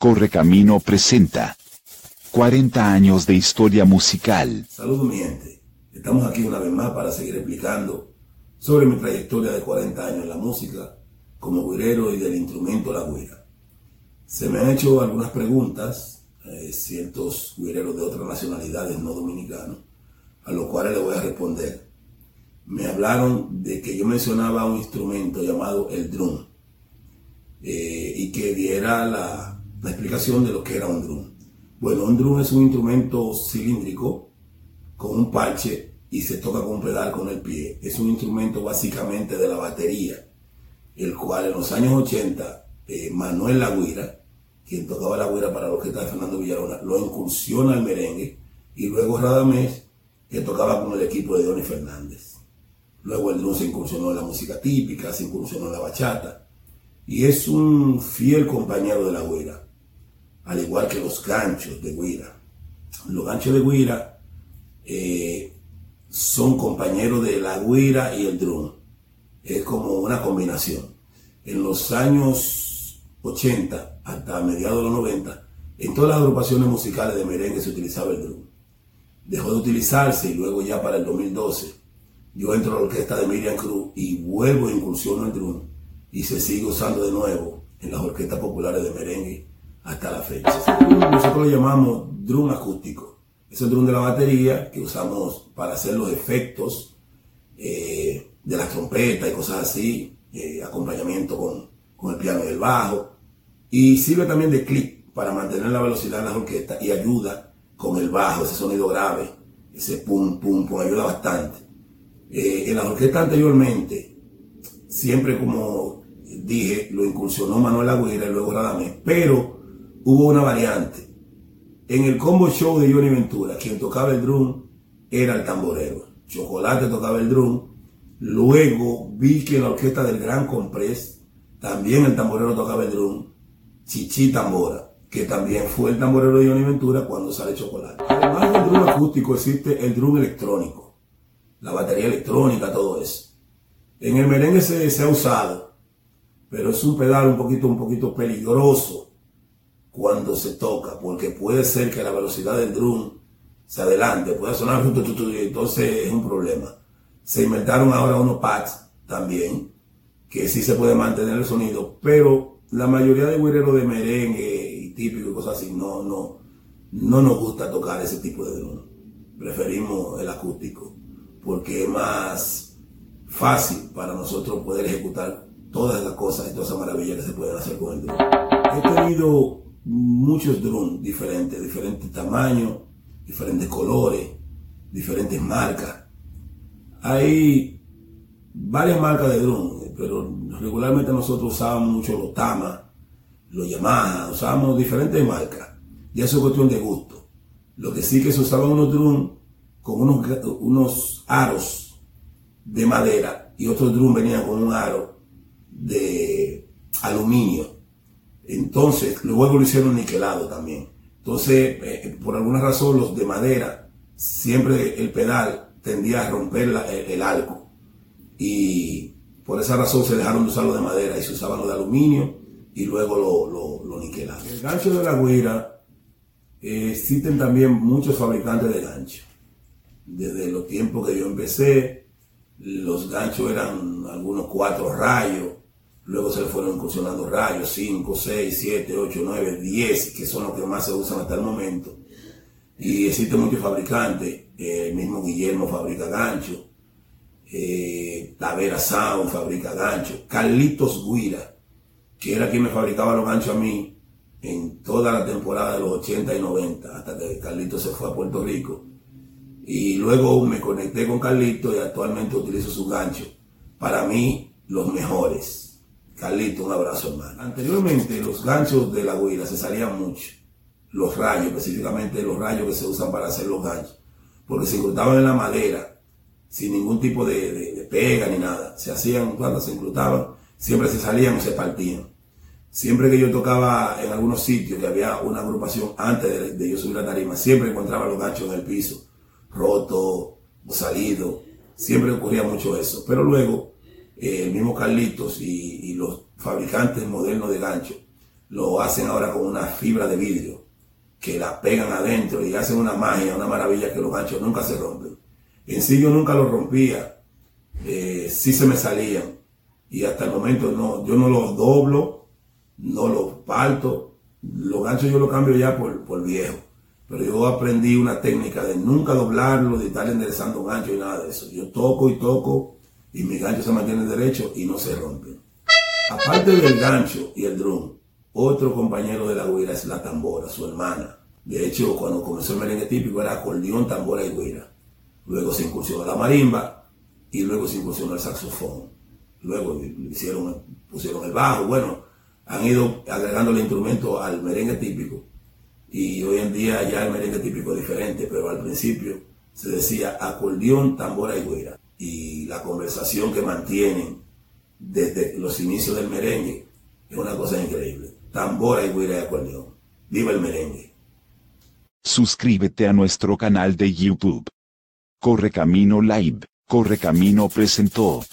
Correcamino presenta 40 años de historia musical. Saludos mi gente, estamos aquí una vez más para seguir explicando sobre mi trayectoria de 40 años en la música como guirero y del instrumento la guira. Se me han hecho algunas preguntas, eh, ciertos guireros de otras nacionalidades no dominicanos, a los cuales les voy a responder. Me hablaron de que yo mencionaba un instrumento llamado el drum eh, y que diera la, la explicación de lo que era un drum. Bueno, un drum es un instrumento cilíndrico con un parche y se toca con un pedal con el pie. Es un instrumento básicamente de la batería, el cual en los años 80 eh, Manuel Lagüira, quien tocaba la guira para la orquesta de Fernando Villarona, lo incursiona al merengue y luego Radamés, que tocaba con el equipo de Donny Fernández. Luego el drum se incursionó en la música típica, se incursionó en la bachata y es un fiel compañero de la guira, al igual que los ganchos de guira. Los ganchos de guira eh, son compañeros de la guira y el drum. Es como una combinación. En los años 80 hasta mediados de los 90, en todas las agrupaciones musicales de merengue se utilizaba el drum. Dejó de utilizarse y luego ya para el 2012 yo entro a la orquesta de Miriam Cruz y vuelvo a incursionar el drum y se sigue usando de nuevo en las orquestas populares de merengue hasta la fecha. Nosotros lo llamamos drum acústico. Es el drum de la batería que usamos para hacer los efectos eh, de las trompetas y cosas así, eh, acompañamiento con, con, el piano y el bajo. Y sirve también de clic para mantener la velocidad en las orquestas y ayuda con el bajo, ese sonido grave, ese pum, pum, pum, ayuda bastante. Eh, en las orquestas anteriormente, siempre como dije, lo incursionó Manuel Agüera y luego Radamés, pero hubo una variante. En el combo show de Johnny Ventura, quien tocaba el drum era el tamborero. Chocolate tocaba el drum. Luego vi que en la orquesta del Gran Comprés también el tamborero tocaba el drum. Chichi Tambora, que también fue el tamborero de Johnny Ventura cuando sale Chocolate. Además del drum acústico existe el drum electrónico, la batería electrónica, todo eso. En el merengue se, se ha usado, pero es un pedal un poquito, un poquito peligroso cuando se toca, porque puede ser que la velocidad del drum se adelante, puede sonar, y entonces es un problema. Se inventaron ahora unos pads también, que sí se puede mantener el sonido, pero la mayoría de guerreros de merengue y típico y cosas así, no, no, no nos gusta tocar ese tipo de drum. Preferimos el acústico, porque es más fácil para nosotros poder ejecutar todas las cosas y todas esas maravillas que se pueden hacer con el drum. He tenido muchos drones diferentes, diferentes tamaños, diferentes colores, diferentes marcas. Hay varias marcas de drones, pero regularmente nosotros usábamos mucho los Tama, los Yamaha, usábamos diferentes marcas. Y eso es cuestión de gusto. Lo que sí que se usaban unos drones con unos, unos aros de madera y otros drones venían con un aro de aluminio entonces, luego lo hicieron niquelado también. Entonces, eh, por alguna razón, los de madera, siempre el pedal tendía a romper el, arco. Y por esa razón se dejaron de usarlo de madera y se usaban los de aluminio y luego lo, lo, niquelaron. El gancho de la guira, eh, existen también muchos fabricantes de gancho. Desde los tiempos que yo empecé, los ganchos eran algunos cuatro rayos, Luego se le fueron incursionando rayos, 5, 6, 7, 8, 9, 10, que son los que más se usan hasta el momento. Y existen muchos fabricantes, eh, el mismo Guillermo fabrica gancho, eh, Tavera Sound fabrica gancho, Carlitos Guira, que era quien me fabricaba los ganchos a mí en toda la temporada de los 80 y 90, hasta que Carlitos se fue a Puerto Rico. Y luego me conecté con Carlitos y actualmente utilizo sus ganchos. Para mí, los mejores. Carlito, un abrazo hermano. Anteriormente los ganchos de la huila se salían mucho. Los rayos, específicamente los rayos que se usan para hacer los ganchos. Porque se incrustaban en la madera, sin ningún tipo de, pega ni nada. Se hacían, cuando se incrustaban, siempre se salían o se partían. Siempre que yo tocaba en algunos sitios que había una agrupación antes de, yo subir a tarima, siempre encontraba los ganchos en el piso, roto o salido. Siempre ocurría mucho eso. Pero luego eh, el mismo Carlitos y, los fabricantes modernos de gancho lo hacen ahora con una fibra de vidrio que la pegan adentro y hacen una magia, una maravilla que los ganchos nunca se rompen. En sí yo nunca los rompía, eh, sí se me salían y hasta el momento no, yo no los doblo, no los parto, los ganchos yo los cambio ya por, por viejo. Pero yo aprendí una técnica de nunca doblarlo, de estar enderezando gancho y nada de eso. Yo toco y toco y mis ganchos se mantienen derechos y no se rompen. Aparte del gancho y el drum, otro compañero de la guira es la tambora, su hermana. De hecho, cuando comenzó el merengue típico era acordeón, tambora y guira. Luego se incursionó la marimba y luego se incursionó el saxofón. Luego pusieron el bajo. Bueno, han ido agregando el instrumento al merengue típico. Y hoy en día ya el merengue típico es diferente, pero al principio se decía acordeón, tambora y guira. Y la conversación que mantienen desde los inicios del merengue es una cosa increíble. Tambora y guira y acordeón. Viva el merengue. Suscríbete a nuestro canal de YouTube. Corre Camino Live, Corre Camino presentó.